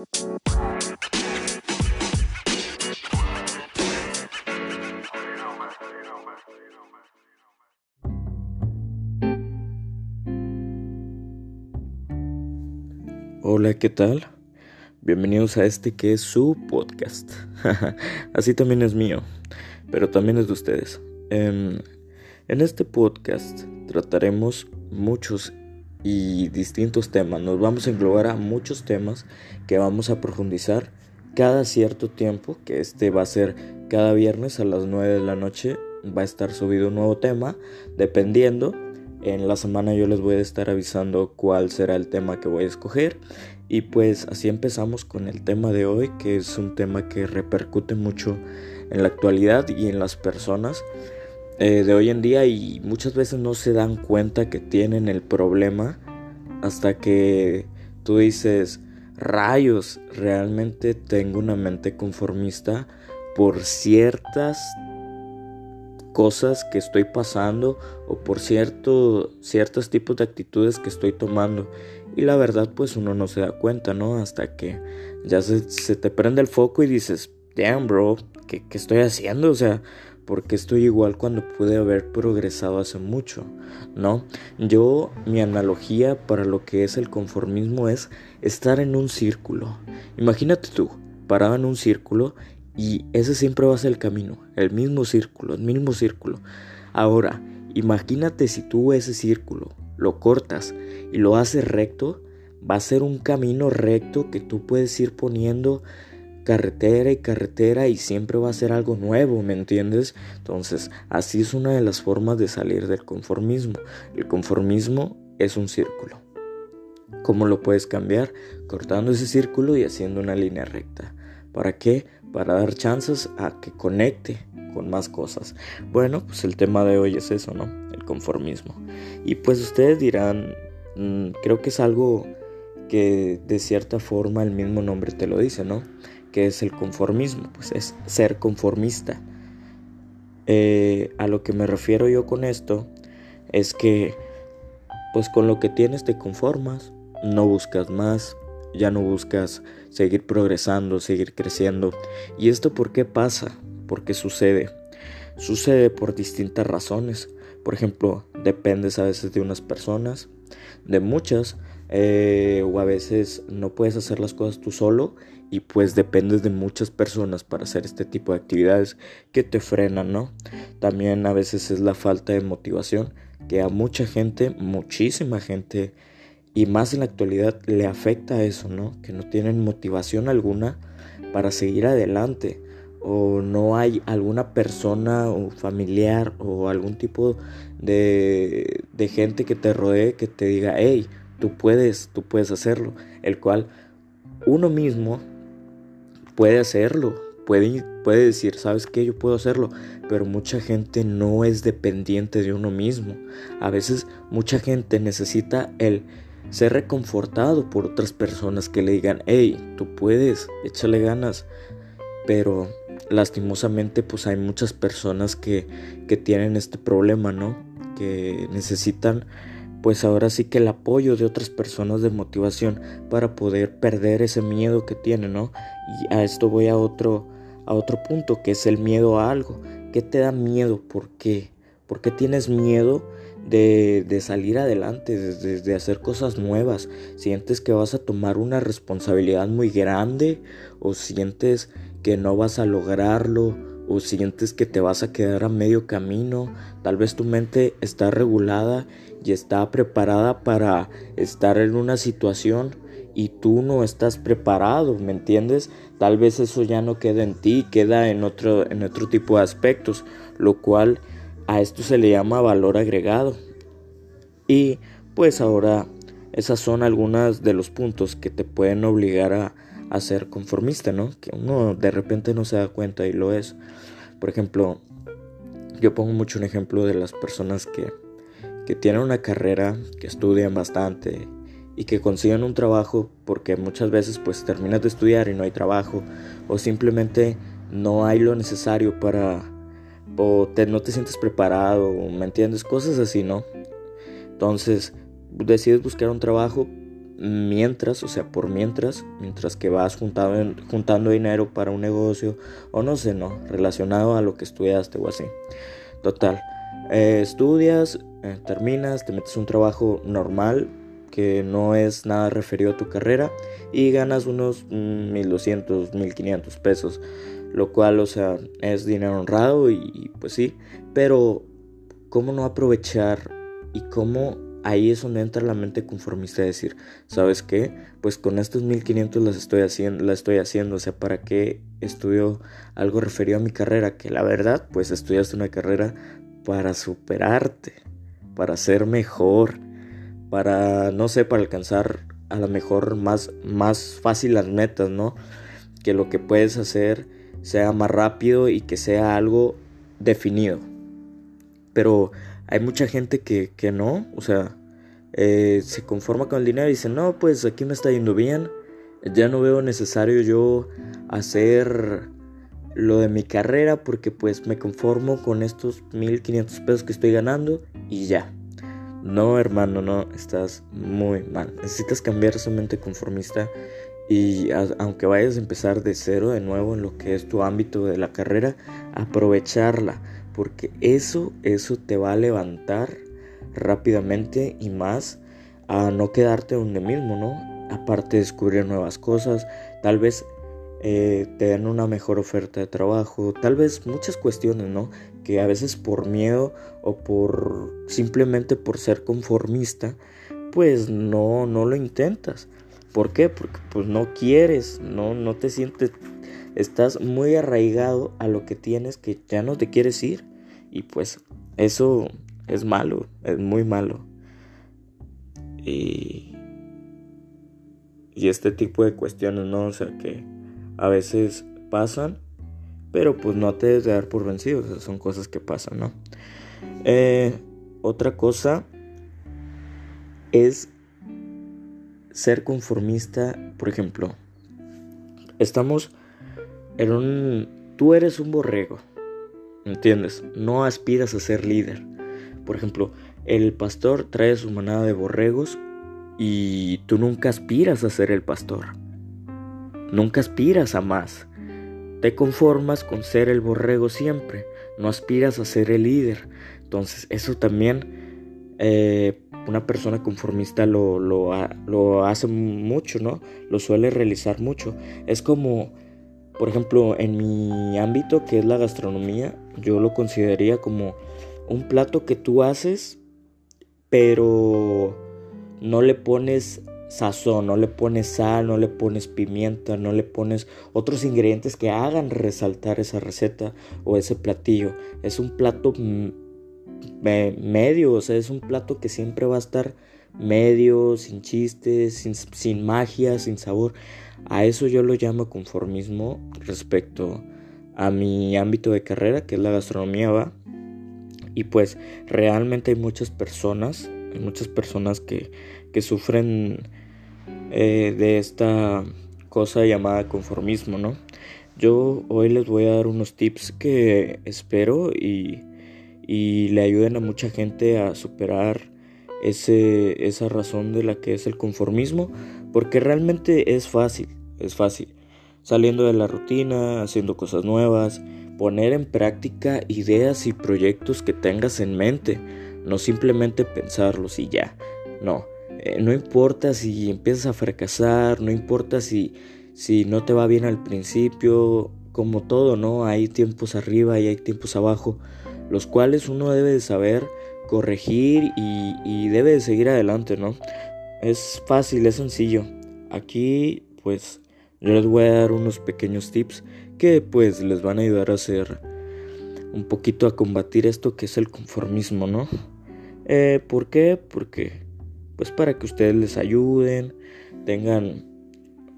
Hola, ¿qué tal? Bienvenidos a este que es su podcast. Así también es mío, pero también es de ustedes. En, en este podcast trataremos muchos y distintos temas. Nos vamos a englobar a muchos temas que vamos a profundizar cada cierto tiempo, que este va a ser cada viernes a las 9 de la noche. Va a estar subido un nuevo tema, dependiendo. En la semana yo les voy a estar avisando cuál será el tema que voy a escoger. Y pues así empezamos con el tema de hoy, que es un tema que repercute mucho en la actualidad y en las personas. Eh, de hoy en día y muchas veces no se dan cuenta que tienen el problema hasta que tú dices, rayos, realmente tengo una mente conformista por ciertas cosas que estoy pasando o por cierto, ciertos tipos de actitudes que estoy tomando. Y la verdad pues uno no se da cuenta, ¿no? Hasta que ya se, se te prende el foco y dices, damn bro, ¿qué, ¿qué estoy haciendo? O sea, porque estoy igual cuando pude haber progresado hace mucho, ¿no? Yo, mi analogía para lo que es el conformismo es estar en un círculo. Imagínate tú, parado en un círculo y ese siempre va a ser el camino, el mismo círculo, el mismo círculo. Ahora, imagínate si tú ese círculo lo cortas y lo haces recto, va a ser un camino recto que tú puedes ir poniendo carretera y carretera y siempre va a ser algo nuevo, ¿me entiendes? Entonces, así es una de las formas de salir del conformismo. El conformismo es un círculo. ¿Cómo lo puedes cambiar? Cortando ese círculo y haciendo una línea recta. ¿Para qué? Para dar chances a que conecte con más cosas. Bueno, pues el tema de hoy es eso, ¿no? El conformismo. Y pues ustedes dirán, mm, creo que es algo que de cierta forma el mismo nombre te lo dice, ¿no? Que es el conformismo, pues es ser conformista. Eh, a lo que me refiero yo con esto es que pues con lo que tienes te conformas, no buscas más, ya no buscas seguir progresando, seguir creciendo. ¿Y esto por qué pasa? ¿Por qué sucede? Sucede por distintas razones. Por ejemplo, dependes a veces de unas personas, de muchas, eh, o a veces no puedes hacer las cosas tú solo y pues dependes de muchas personas para hacer este tipo de actividades que te frenan, ¿no? También a veces es la falta de motivación que a mucha gente, muchísima gente y más en la actualidad le afecta eso, ¿no? Que no tienen motivación alguna para seguir adelante o no hay alguna persona o familiar o algún tipo de, de gente que te rodee que te diga, hey, tú puedes, tú puedes hacerlo, el cual uno mismo puede hacerlo, puede, puede decir, sabes que yo puedo hacerlo, pero mucha gente no es dependiente de uno mismo. A veces mucha gente necesita el ser reconfortado por otras personas que le digan, hey, tú puedes, échale ganas. Pero lastimosamente pues hay muchas personas que, que tienen este problema, ¿no? Que necesitan pues ahora sí que el apoyo de otras personas de motivación para poder perder ese miedo que tiene, ¿no? Y a esto voy a otro, a otro punto, que es el miedo a algo. ¿Qué te da miedo? ¿Por qué? ¿Por qué tienes miedo de, de salir adelante, de, de, hacer cosas nuevas? ¿Sientes que vas a tomar una responsabilidad muy grande? ¿O sientes que no vas a lograrlo? ¿O sientes que te vas a quedar a medio camino? Tal vez tu mente está regulada y está preparada para estar en una situación y tú no estás preparado, ¿me entiendes? Tal vez eso ya no queda en ti, queda en otro, en otro tipo de aspectos, lo cual a esto se le llama valor agregado. Y pues ahora esas son algunas de los puntos que te pueden obligar a, a ser conformista, ¿no? Que uno de repente no se da cuenta y lo es. Por ejemplo, yo pongo mucho un ejemplo de las personas que que tienen una carrera, que estudian bastante y que consiguen un trabajo porque muchas veces pues terminas de estudiar y no hay trabajo o simplemente no hay lo necesario para o no te sientes preparado, ¿me entiendes? Cosas así, ¿no? Entonces decides buscar un trabajo mientras, o sea, por mientras, mientras que vas juntando, juntando dinero para un negocio o no sé, no, relacionado a lo que estudiaste o así. Total, eh, estudias, eh, terminas, te metes un trabajo normal que no es nada referido a tu carrera y ganas unos 1200, mm, 1500 pesos, lo cual, o sea, es dinero honrado y pues sí, pero ¿cómo no aprovechar y cómo ahí es donde entra la mente conformista de decir, ¿sabes qué? Pues con estos 1500 las estoy haciendo, la estoy haciendo, o sea, ¿para qué estudio algo referido a mi carrera? Que la verdad, pues estudiaste una carrera para superarte, para ser mejor, para, no sé, para alcanzar a lo mejor más, más fácil las metas, ¿no? Que lo que puedes hacer sea más rápido y que sea algo definido. Pero hay mucha gente que, no, o sea, eh, se conforma con el dinero y dice, no, pues aquí me está yendo bien, ya no veo necesario yo hacer lo de mi carrera porque pues me conformo con estos 1500 pesos que estoy ganando y ya. No, hermano, no, estás muy mal. Necesitas cambiar esa mente conformista y aunque vayas a empezar de cero de nuevo en lo que es tu ámbito de la carrera, aprovecharla porque eso, eso te va a levantar rápidamente y más a no quedarte donde mismo, ¿no? Aparte de descubrir nuevas cosas, tal vez eh, te den una mejor oferta de trabajo, tal vez muchas cuestiones, ¿no? Que a veces por miedo o por simplemente por ser conformista, pues no, no lo intentas. ¿Por qué? Porque pues no quieres, no, no te sientes estás muy arraigado a lo que tienes que ya no te quieres ir. Y pues eso es malo, es muy malo. Y, y este tipo de cuestiones, ¿no? O sea, que a veces pasan, pero pues no te debes dar por vencido, son cosas que pasan, ¿no? Eh, otra cosa es ser conformista, por ejemplo, estamos en un... Tú eres un borrego, ¿entiendes? No aspiras a ser líder. Por ejemplo, el pastor trae su manada de borregos y tú nunca aspiras a ser el pastor. Nunca aspiras a más. Te conformas con ser el borrego siempre. No aspiras a ser el líder. Entonces eso también eh, una persona conformista lo, lo, lo hace mucho, ¿no? Lo suele realizar mucho. Es como por ejemplo, en mi ámbito, que es la gastronomía, yo lo consideraría como un plato que tú haces, pero no le pones sazón, no le pones sal, no le pones pimienta, no le pones otros ingredientes que hagan resaltar esa receta o ese platillo. Es un plato medio, o sea, es un plato que siempre va a estar medio, sin chistes, sin, sin magia, sin sabor. A eso yo lo llamo conformismo respecto a mi ámbito de carrera, que es la gastronomía, va. Y pues realmente hay muchas personas, hay muchas personas que, que sufren eh, de esta cosa llamada conformismo, ¿no? Yo hoy les voy a dar unos tips que espero y, y le ayuden a mucha gente a superar ese, esa razón de la que es el conformismo, porque realmente es fácil, es fácil. Saliendo de la rutina, haciendo cosas nuevas, poner en práctica ideas y proyectos que tengas en mente, no simplemente pensarlos y ya. No, eh, no importa si empiezas a fracasar, no importa si, si no te va bien al principio, como todo, ¿no? Hay tiempos arriba y hay tiempos abajo, los cuales uno debe de saber corregir y, y debe de seguir adelante, ¿no? Es fácil, es sencillo. Aquí, pues, yo les voy a dar unos pequeños tips que, pues, les van a ayudar a hacer un poquito a combatir esto que es el conformismo, ¿no? Eh, ¿Por qué? Porque, pues, para que ustedes les ayuden, tengan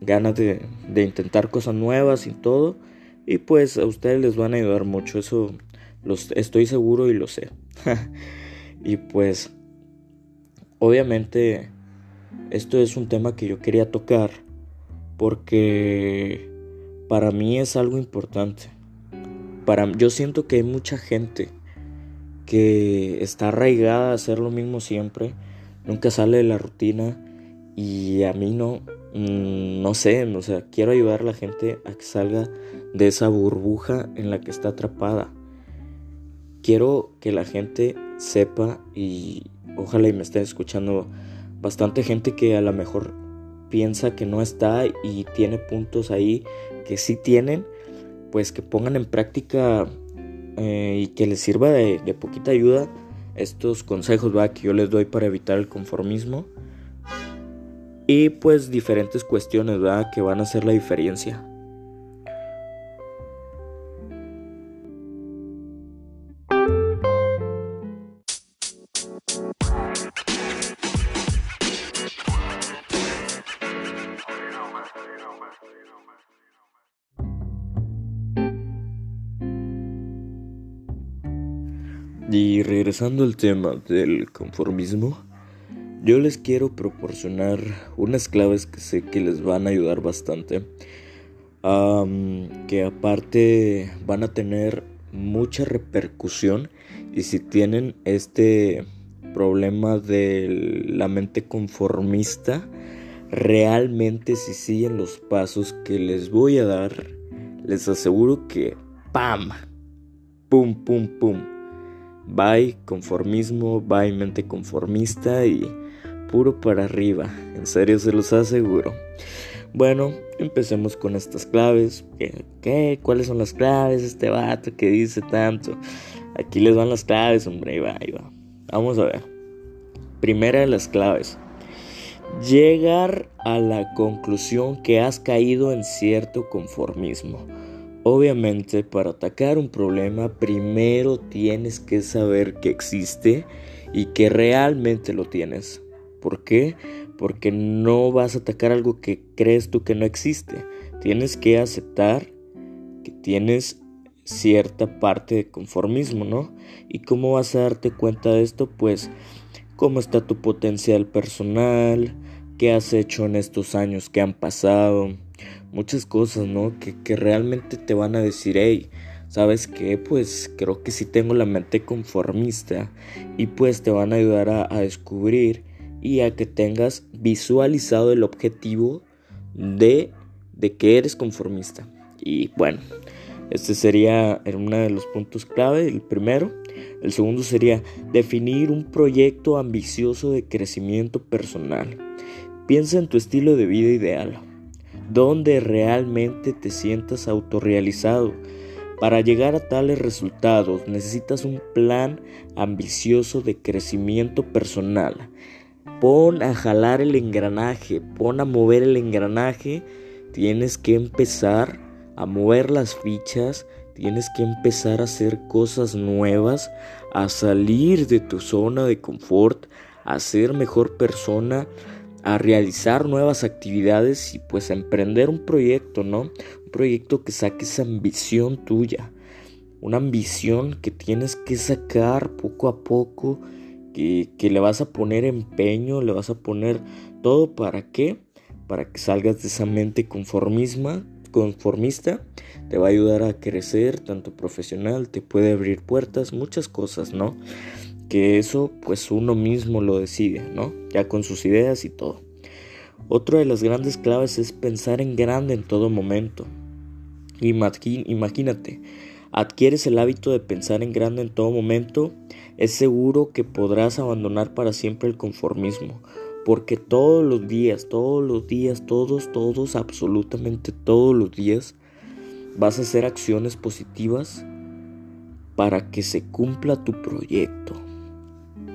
ganas de, de intentar cosas nuevas y todo. Y pues a ustedes les van a ayudar mucho, eso los, estoy seguro y lo sé. y pues, obviamente esto es un tema que yo quería tocar porque para mí es algo importante. Para, yo siento que hay mucha gente que está arraigada a hacer lo mismo siempre, nunca sale de la rutina Y a mí no, mm, no sé, o sea, quiero ayudar a la gente a que salga de esa burbuja en la que está atrapada. Quiero que la gente sepa y ojalá y me esté escuchando bastante gente que a lo mejor piensa que no está y tiene puntos ahí que sí tienen, pues que pongan en práctica eh, y que les sirva de, poquita ayuda estos consejos ¿va? que yo les doy para evitar el conformismo y pues diferentes cuestiones ¿va? que van a hacer la diferencia. Regresando al tema del conformismo, yo les quiero proporcionar unas claves que sé que les van a ayudar bastante. que aparte van a tener mucha repercusión y si tienen este problema de la mente conformista, realmente si siguen los pasos que les voy a dar, les aseguro que ¡pam! ¡Pum, pum, pum! Bye conformismo, bye mente conformista y puro para arriba. En serio se los aseguro. Bueno, empecemos con estas claves. ¿Qué? ¿Cuáles son las claves? Este vato que dice tanto. Aquí les van las claves, hombre. Ahí va, ahí va. Vamos a ver. Primera de las claves. Llegar a la conclusión que has caído en cierto conformismo. Obviamente para atacar un problema primero tienes que saber que existe y que realmente lo tienes. ¿Por qué? Porque no vas a atacar algo que crees tú que no existe. Tienes que aceptar que tienes cierta parte de conformismo, ¿no? ¿Y cómo vas a darte cuenta de esto? Pues cómo está tu potencial personal, qué has hecho en estos años que han pasado, muchas cosas, ¿no? Que, realmente te van a decir, hey, ¿sabes qué? Pues creo que sí tengo la mente conformista y pues te van a ayudar a, a descubrir y a que tengas visualizado el objetivo de, de que eres conformista. Y bueno, este sería uno de los puntos clave, el primero. El segundo sería definir un proyecto ambicioso de crecimiento personal. Piensa en tu estilo de vida ideal donde realmente te sientas autorrealizado. Para llegar a tales resultados necesitas un plan ambicioso de crecimiento personal. Pon a jalar el engranaje, pon a mover el engranaje. Tienes que empezar a mover las fichas, tienes que empezar a hacer cosas nuevas, a salir de tu zona de confort, a ser mejor persona, a realizar nuevas actividades y pues a emprender un proyecto, ¿no? Un proyecto que saque esa ambición tuya, una ambición que tienes que sacar poco a poco, que, que le vas a poner empeño, le vas a poner todo para qué, para que salgas de esa mente conformisma, conformista, te va a ayudar a crecer tanto profesional, te puede abrir puertas, muchas cosas, ¿no? Que eso pues uno mismo lo decide, ¿no? Ya con sus ideas y todo. Otra de las grandes claves es pensar en grande en todo momento. Imagínate, adquieres el hábito de pensar en grande en todo momento, es seguro que podrás abandonar para siempre el conformismo, porque todos los días, todos los días, todos, todos, absolutamente todos los días, vas a hacer acciones positivas para que se cumpla tu proyecto.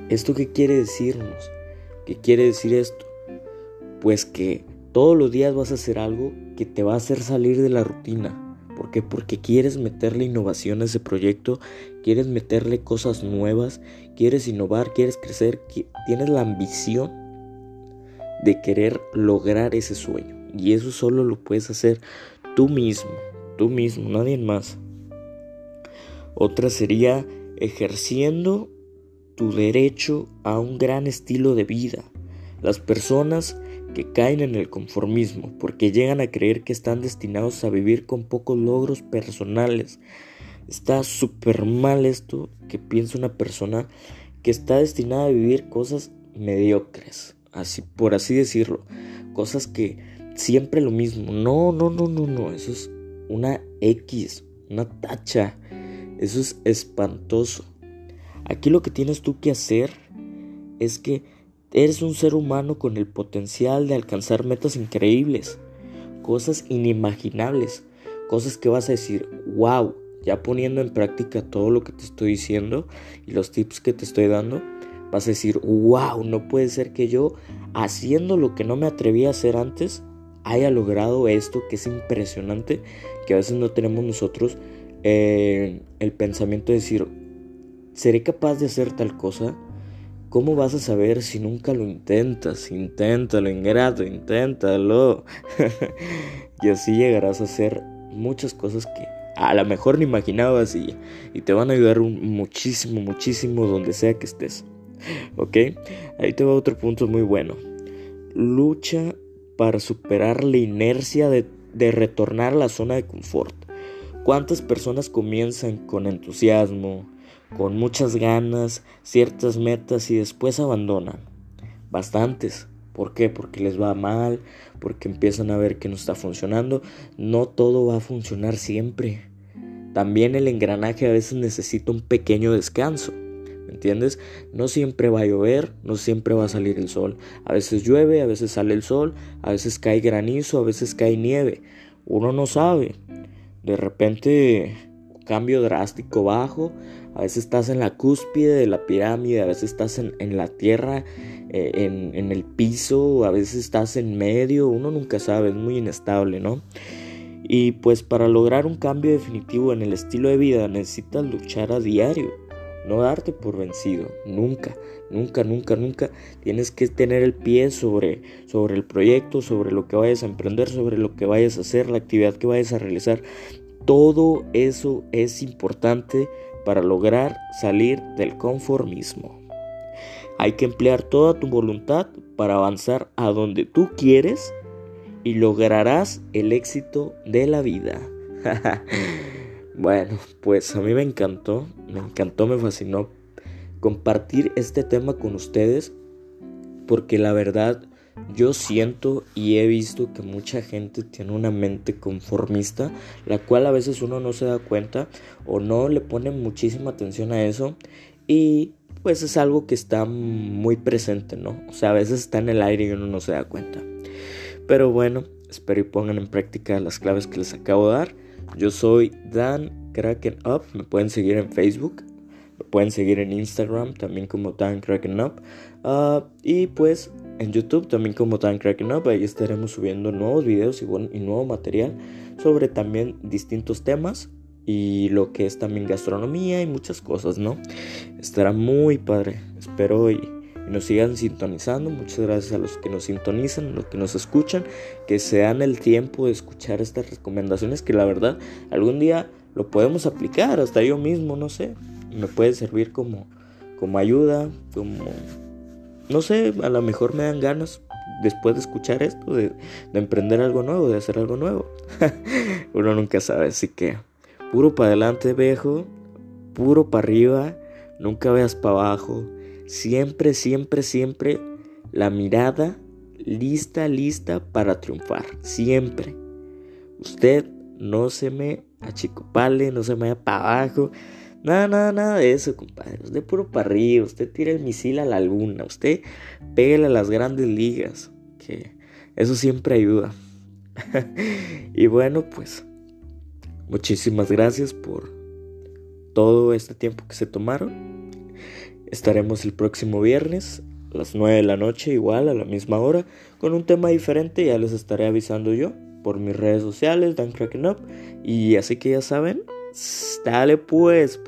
¿Esto qué quiere decirnos? ¿Qué quiere decir esto? Pues que todos los días vas a hacer algo que te va a hacer salir de la rutina. ¿Por qué? Porque quieres meterle innovación a ese proyecto, quieres meterle cosas nuevas, quieres innovar, quieres crecer, tienes la ambición de querer lograr ese sueño. Y eso solo lo puedes hacer tú mismo, tú mismo, nadie más. Otra sería ejerciendo tu derecho a un gran estilo de vida. Las personas que caen en el conformismo porque llegan a creer que están destinados a vivir con pocos logros personales. Está súper mal esto que piensa una persona que está destinada a vivir cosas mediocres. así por así decirlo. Cosas que siempre lo mismo. No, no, no, no, no. Eso es una X, una tacha. Eso es espantoso. Aquí lo que tienes tú que hacer es que eres un ser humano con el potencial de alcanzar metas increíbles, cosas inimaginables, cosas que vas a decir, wow, ya poniendo en práctica todo lo que te estoy diciendo y los tips que te estoy dando, vas a decir, wow, no puede ser que yo, haciendo lo que no me atreví a hacer antes, haya logrado esto que es impresionante, que a veces no tenemos nosotros eh, el pensamiento de decir, ¿seré capaz de hacer tal cosa? ¿Cómo vas a saber si nunca lo intentas? Inténtalo, ingrato, inténtalo. y así llegarás a hacer muchas cosas que a lo mejor ni imaginabas y, y te van a ayudar muchísimo, muchísimo donde sea que estés. ¿Ok? Ahí te va otro punto muy bueno. Lucha para superar la inercia de, de retornar a la zona de confort. ¿Cuántas personas comienzan con entusiasmo, con muchas ganas, ciertas metas y después abandonan? Bastantes. ¿Por qué? Porque les va mal, porque empiezan a ver que no está funcionando. No todo va a funcionar siempre. También el engranaje a veces necesita un pequeño descanso. ¿Me entiendes? No siempre va a llover, no siempre va a salir el sol. A veces llueve, a veces sale el sol, a veces cae granizo, a veces cae nieve. Uno no sabe. De repente, cambio drástico bajo. A veces estás en la cúspide de la pirámide, a veces estás en, en la tierra eh, en, el piso, a veces estás en medio, uno nunca sabe, es muy inestable, ¿no? Y pues para lograr un cambio definitivo en el estilo de vida necesitas luchar a diario, no darte por vencido, nunca, nunca, nunca, nunca. Tienes que tener el pie sobre, sobre el proyecto, sobre lo que vayas a emprender, sobre lo que vayas a hacer, la actividad que vayas a realizar. Todo eso es importante para lograr salir del conformismo. Hay que emplear toda tu voluntad para avanzar a donde tú quieres y lograrás el éxito de la vida. bueno, pues a mí me encantó, me encantó, me fascinó compartir este tema con ustedes porque la verdad yo siento y he visto que mucha gente tiene una mente conformista, la cual a veces uno no se da cuenta o no le pone muchísima atención a eso y pues es algo que está muy presente, ¿no? O sea, a veces está en el aire y uno no se da cuenta. Pero bueno, espero y pongan en práctica las claves que les acabo de dar. Yo soy Dan Kraken Up, me pueden seguir en Facebook, me pueden seguir en Instagram también como Dan Kraken Up. Ah, y pues en YouTube también como Dan Kraken Up, ahí estaremos subiendo nuevos videos y, y nuevo material sobre también distintos temas y lo que es también gastronomía y muchas cosas, ¿no? Estará muy padre. Espero y, nos sigan sintonizando. Muchas gracias a los que nos sintonizan, los que nos escuchan, que se dan el tiempo de escuchar estas recomendaciones que la verdad algún día lo podemos aplicar, hasta yo mismo, no sé. Me puede servir como, como ayuda, como... No sé, a lo mejor me dan ganas después de escuchar esto, de, de emprender algo nuevo, de hacer algo nuevo. Uno nunca sabe, así que Puro para adelante, viejo. Puro para arriba. Nunca veas para abajo. Siempre, siempre, siempre la mirada lista, lista para triunfar. Siempre. Usted no se me achicopale, no se me vaya para abajo. Nada, nada, nada de eso, compadre. Usted puro para arriba. Usted tira el misil a la luna. Usted pégale a las grandes ligas. Que eso siempre ayuda. y bueno, pues Muchísimas gracias por todo este tiempo que se tomaron. Estaremos el próximo viernes a las 9 de la noche, igual a la misma hora, con un tema diferente. Ya les estaré avisando yo por mis redes sociales, Dan Cracking Up. Y así que ya saben, dale pues,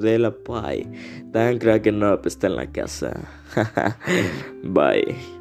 de la pie. Dan Cracking Up está en la casa. Bye.